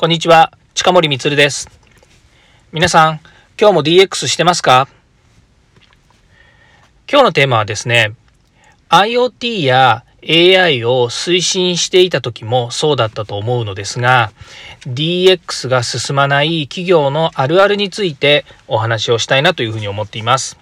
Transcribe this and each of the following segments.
こんにちは、近森光です。皆さん、今日も DX してますか？今日のテーマはですね、IoT や AI を推進していた時もそうだったと思うのですが、DX が進まない企業のあるあるについてお話をしたいなというふうに思っています。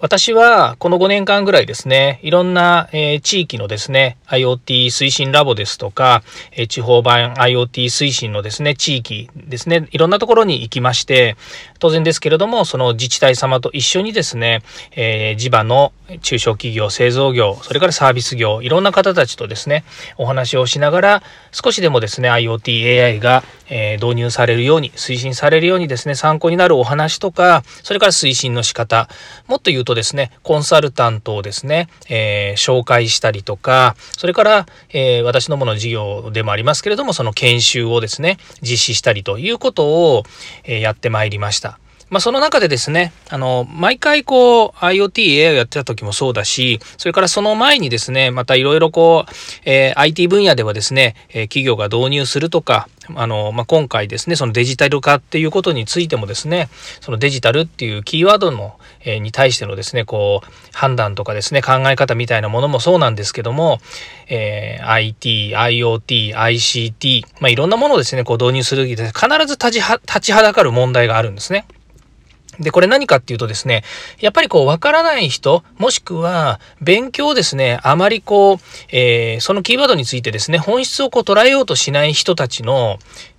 私はこの5年間ぐらいですね、いろんな、えー、地域のですね、IoT 推進ラボですとか、えー、地方版 IoT 推進のですね、地域ですね、いろんなところに行きまして、当然ですけれども、その自治体様と一緒にですね、えー、地場の中小企業、製造業、それからサービス業、いろんな方たちとですね、お話をしながら、少しでもですね、IoT、AI が、え導入されるように、推進されるようにですね、参考になるお話とか、それから推進の仕方、もっと言うととですね、コンサルタントをですね、えー、紹介したりとか、それから、えー、私どもの事業でもありますけれども、その研修をですね、実施したりということを、え、やってまいりました。まあ、その中でですね、あの、毎回こう、IoT、AI をやってた時もそうだし、それからその前にですね、またいろいろこう、えー、IT 分野ではですね、えー、企業が導入するとか、あの、まあ、今回ですね、そのデジタル化っていうことについてもですね、そのデジタルっていうキーワードの、えー、に対してのですね、こう、判断とかですね、考え方みたいなものもそうなんですけども、えー、IT、IoT、ICT、まあ、いろんなものをですね、こう導入するときで必ず立ちは、立ちはだかる問題があるんですね。で、これ何かっていうとですね、やっぱりこう、わからない人、もしくは、勉強ですね、あまりこう、えー、そのキーワードについてですね、本質をこう捉えようとしない人たちの、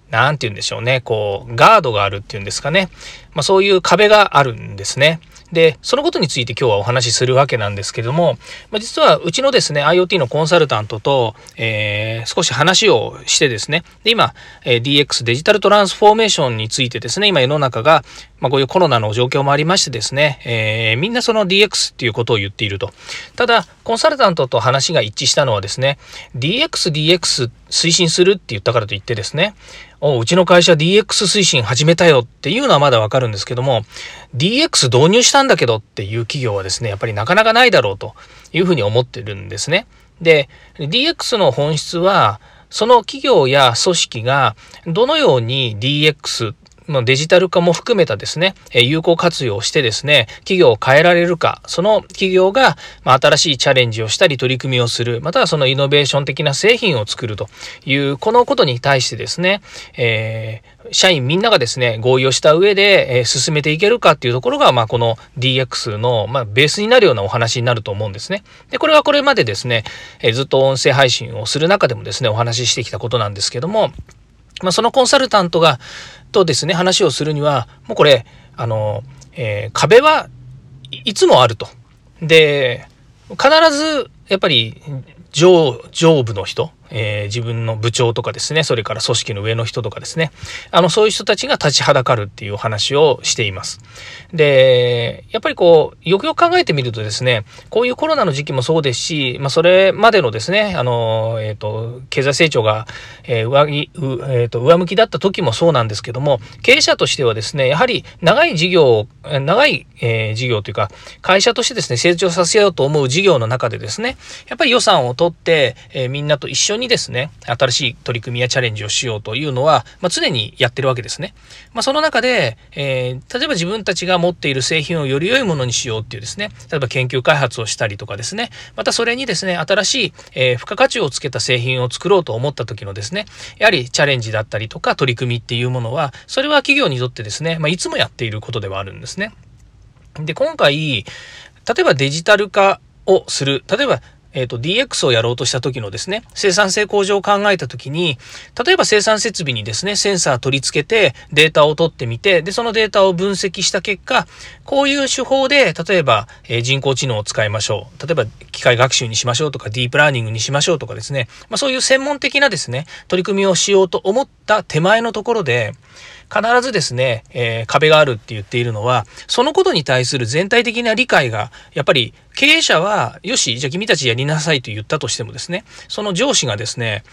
なんて言うんでしょうね、こう、ガードがあるっていうんですかね。まあそういう壁があるんですね。で、そのことについて今日はお話しするわけなんですけども、まあ、実はうちのですね、IoT のコンサルタントと、えー、少し話をしてですね、で、今、えー、DX デジタルトランスフォーメーションについてですね、今世の中が、まあ、こういうコロナの状況もありましてですね、えー、みんなその DX っていうことを言っていると。ただ、コンサルタントと話が一致したのはですね、DX、DX って推進するって言ったからといってですね、おうちの会社 DX 推進始めたよっていうのはまだわかるんですけども、DX 導入したんだけどっていう企業はですね、やっぱりなかなかないだろうというふうに思ってるんですね。で、DX の本質は、その企業や組織がどのように DX のデジタル化も含めたですね、有効活用してですね、企業を変えられるか、その企業が新しいチャレンジをしたり取り組みをする、またはそのイノベーション的な製品を作るという、このことに対してですね、えー、社員みんながですね、合意をした上で、えー、進めていけるかっていうところが、まあ、この DX の、まあ、ベースになるようなお話になると思うんですね。で、これはこれまでですね、えー、ずっと音声配信をする中でもですね、お話ししてきたことなんですけども、まあ、そのコンサルタントが、とですね、話をするには、もうこれ、あの、えー、壁はいつもあると。で、必ず、やっぱり、上、上部の人、えー、自分の部長とかですね、それから組織の上の人とかですね、あの、そういう人たちが立ちはだかるっていうお話をしています。で、やっぱりこう、よくよく考えてみるとですね、こういうコロナの時期もそうですし、まあ、それまでのですね、あの、えっ、ー、と、経済成長が、えー、上着、えー、と、上向きだった時もそうなんですけども、経営者としてはですね、やはり長い事業を、長い、え、事業というか、会社としてですね、成長させようと思う事業の中でですね、やっぱり予算を取って、え、みんなと一緒ににですね、新しい取り組みやチャレンジをしようというのは、まあ、常にやってるわけですね。まあ、その中で、えー、例えば自分たちが持っている製品をより良いものにしようっていうですね、例えば研究開発をしたりとかですね、またそれにですね、新しい、えー、付加価値をつけた製品を作ろうと思った時のですね、やはりチャレンジだったりとか取り組みっていうものは、それは企業にとってですね、まあ、いつもやっていることではあるんですね。で、今回、例えばデジタル化をする。例えばえっ、ー、と、DX をやろうとした時のですね、生産性向上を考えた時に、例えば生産設備にですね、センサー取り付けてデータを取ってみて、で、そのデータを分析した結果、こういう手法で、例えば、えー、人工知能を使いましょう。例えば、機械学習にしましょうとか、ディープラーニングにしましょうとかですね、まあ、そういう専門的なですね、取り組みをしようと思った手前のところで、必ずですね、えー、壁があるって言っているのは、そのことに対する全体的な理解が、やっぱり経営者は、よし、じゃあ君たちやりなさいと言ったとしてもですね、その上司がですね、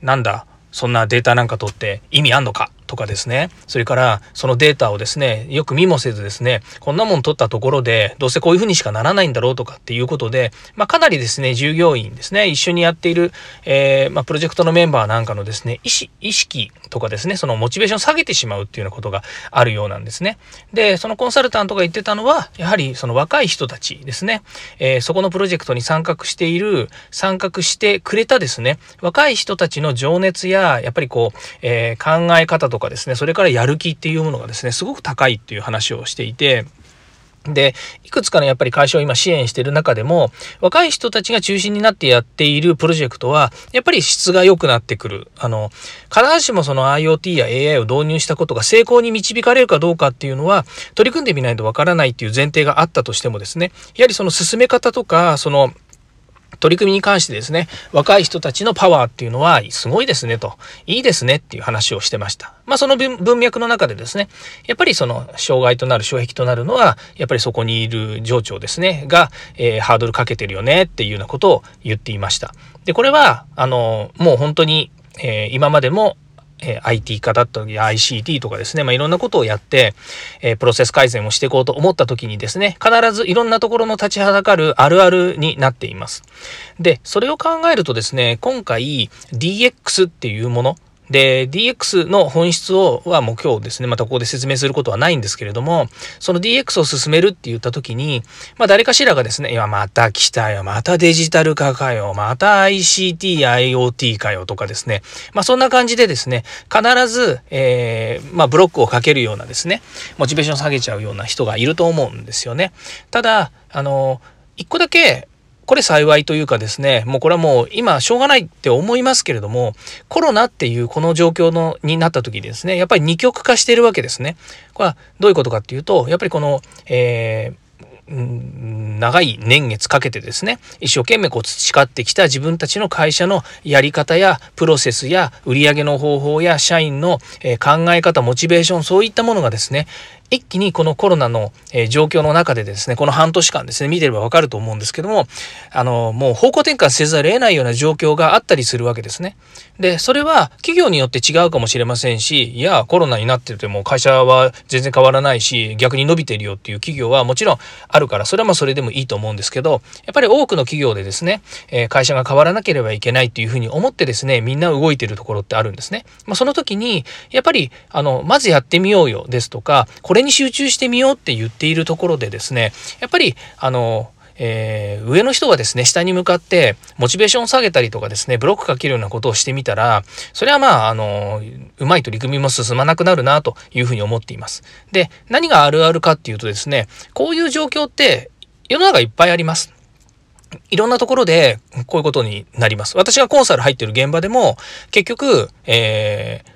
なんだ、そんなデータなんか取って意味あんのかとかですね、それからそのデータをですね、よく見もせずですね、こんなもん取ったところで、どうせこういうふうにしかならないんだろうとかっていうことで、まあ、かなりですね、従業員ですね、一緒にやっている、えー、まあ、プロジェクトのメンバーなんかのですね、意識とかですね、そのモチベーションを下げてしまうっていうようなことがあるようなんですね。で、そのコンサルタントが言ってたのは、やはりその若い人たちですね、えー、そこのプロジェクトに参画している、参画してくれたですね、若い人たちの情熱や、やっぱりこう、えー、考え方とかですね、それからやる気っていうものがですね、すごく高いっていう話をしていて、で、いくつかのやっぱり会社を今支援している中でも、若い人たちが中心になってやっているプロジェクトは、やっぱり質が良くなってくる。あの、必ずしもその IoT や AI を導入したことが成功に導かれるかどうかっていうのは、取り組んでみないとわからないっていう前提があったとしてもですね、やはりその進め方とか、その、取り組みに関してですね、若い人たちのパワーっていうのはすごいですねと、いいですねっていう話をしてました。まあその文脈の中でですね、やっぱりその障害となる障壁となるのは、やっぱりそこにいる情緒ですね、が、えー、ハードルかけてるよねっていうようなことを言っていました。で、これは、あの、もう本当に、えー、今までもえ IT 化だったり ICT とかですね、まあ、いろんなことをやって、えプロセス改善をしていこうと思った時にですね、必ずいろんなところの立ちはだかるあるあるになっています。で、それを考えるとですね、今回 DX っていうもの、で、DX の本質をはもう今日ですね、またここで説明することはないんですけれども、その DX を進めるって言った時に、まあ誰かしらがですね、いや、また来たよ、またデジタル化かよ、また ICT、IoT かよとかですね、まあそんな感じでですね、必ず、えー、まあブロックをかけるようなですね、モチベーション下げちゃうような人がいると思うんですよね。ただ、あの、一個だけこれ幸いというかですね、もうこれはもう今しょうがないって思いますけれども、コロナっていうこの状況のになった時にですね、やっぱり二極化しているわけですね。これはどういうことかっていうと、やっぱりこの、えー長い年月かけてですね一生懸命こう培ってきた自分たちの会社のやり方やプロセスや売り上げの方法や社員の考え方モチベーションそういったものがですね一気にこのコロナの、え状況の中でですね、この半年間ですね、見てればわかると思うんですけども、あの、もう方向転換せざるを得ないような状況があったりするわけですね。で、それは企業によって違うかもしれませんし、いや、コロナになってても会社は全然変わらないし、逆に伸びてるよっていう企業はもちろんあるから、それはまあそれでもいいと思うんですけど、やっぱり多くの企業でですね、え会社が変わらなければいけないっていうふうに思ってですね、みんな動いてるところってあるんですね。まあ、その時に、やっぱり、あの、まずやってみようよですとか、これに集中してみようって言っているところでですねやっぱりあのえー、上の人がですね、下に向かって、モチベーションを下げたりとかですね、ブロックかけるようなことをしてみたら、それはまあ、あの、うまい取り組みも進まなくなるなというふうに思っています。で、何があるあるかっていうとですね、こういう状況って世の中いっぱいあります。いろんなところでこういうことになります。私がコンサル入ってる現場でも、結局、えー、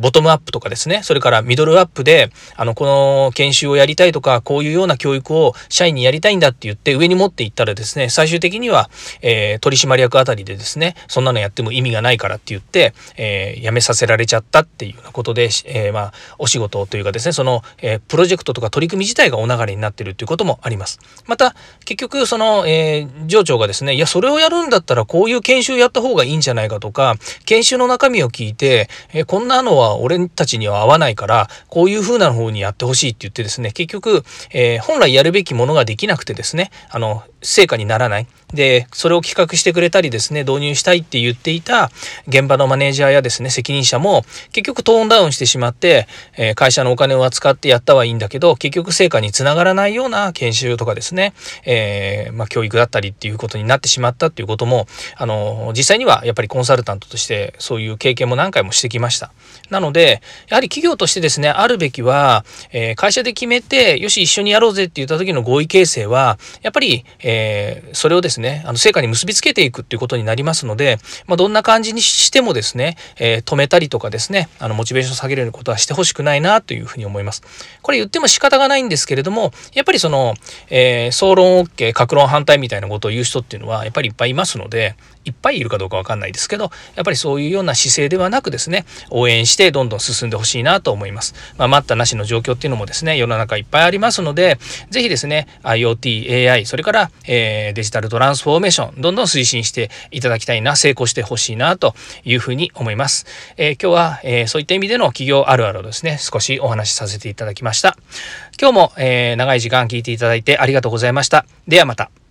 ボトムアップとかですね、それからミドルアップで、あの、この研修をやりたいとか、こういうような教育を社員にやりたいんだって言って上に持っていったらですね、最終的には、えー、取締役あたりでですね、そんなのやっても意味がないからって言って、えー、辞めさせられちゃったっていうようなことで、えー、まあ、お仕事というかですね、その、えプロジェクトとか取り組み自体がお流れになってるっていうこともあります。また、結局、その、え上長がですね、いや、それをやるんだったらこういう研修やった方がいいんじゃないかとか、研修の中身を聞いて、えこんななのは俺たちには合わないから、こういう風な方にやってほしいって言ってですね、結局、えー、本来やるべきものができなくてですね、あの、成果にならない。で、それを企画してくれたりですね、導入したいって言っていた現場のマネージャーやですね、責任者も結局トーンダウンしてしまって、えー、会社のお金を扱ってやったはいいんだけど、結局成果につながらないような研修とかですね、えー、まあ、教育だったりっていうことになってしまったっていうことも、あの、実際にはやっぱりコンサルタントとしてそういう経験も何回もしてきました。なので、やはり企業としてですね、あるべきは、えー、会社で決めて、よし、一緒にやろうぜって言った時の合意形成は、やっぱり、えー、それをですね、あの、成果に結びつけていくっていうことになりますので、まあ、どんな感じにしてもですね、えー、止めたりとかですね、あの、モチベーション下げるようなことはしてほしくないなというふうに思います。これ言っても仕方がないんですけれども、やっぱりその、えー、総論 OK、格論反対みたいなことを言う人っていうのは、やっぱりいっぱいいますので、いっぱいいるかどうかわかんないですけど、やっぱりそういうような姿勢ではなくですね、応援してどんどん進んでほしいなと思います。まあ、待ったなしの状況っていうのもですね、世の中いっぱいありますので、ぜひですね、IoT、AI、それから、えー、デジタルトランスフォーメーション、どんどん推進していただきたいな、成功してほしいなというふうに思います。えー、今日は、えー、そういった意味での企業あるあるをですね、少しお話しさせていただきました。今日も、え、長い時間聞いていただいてありがとうございました。ではまた。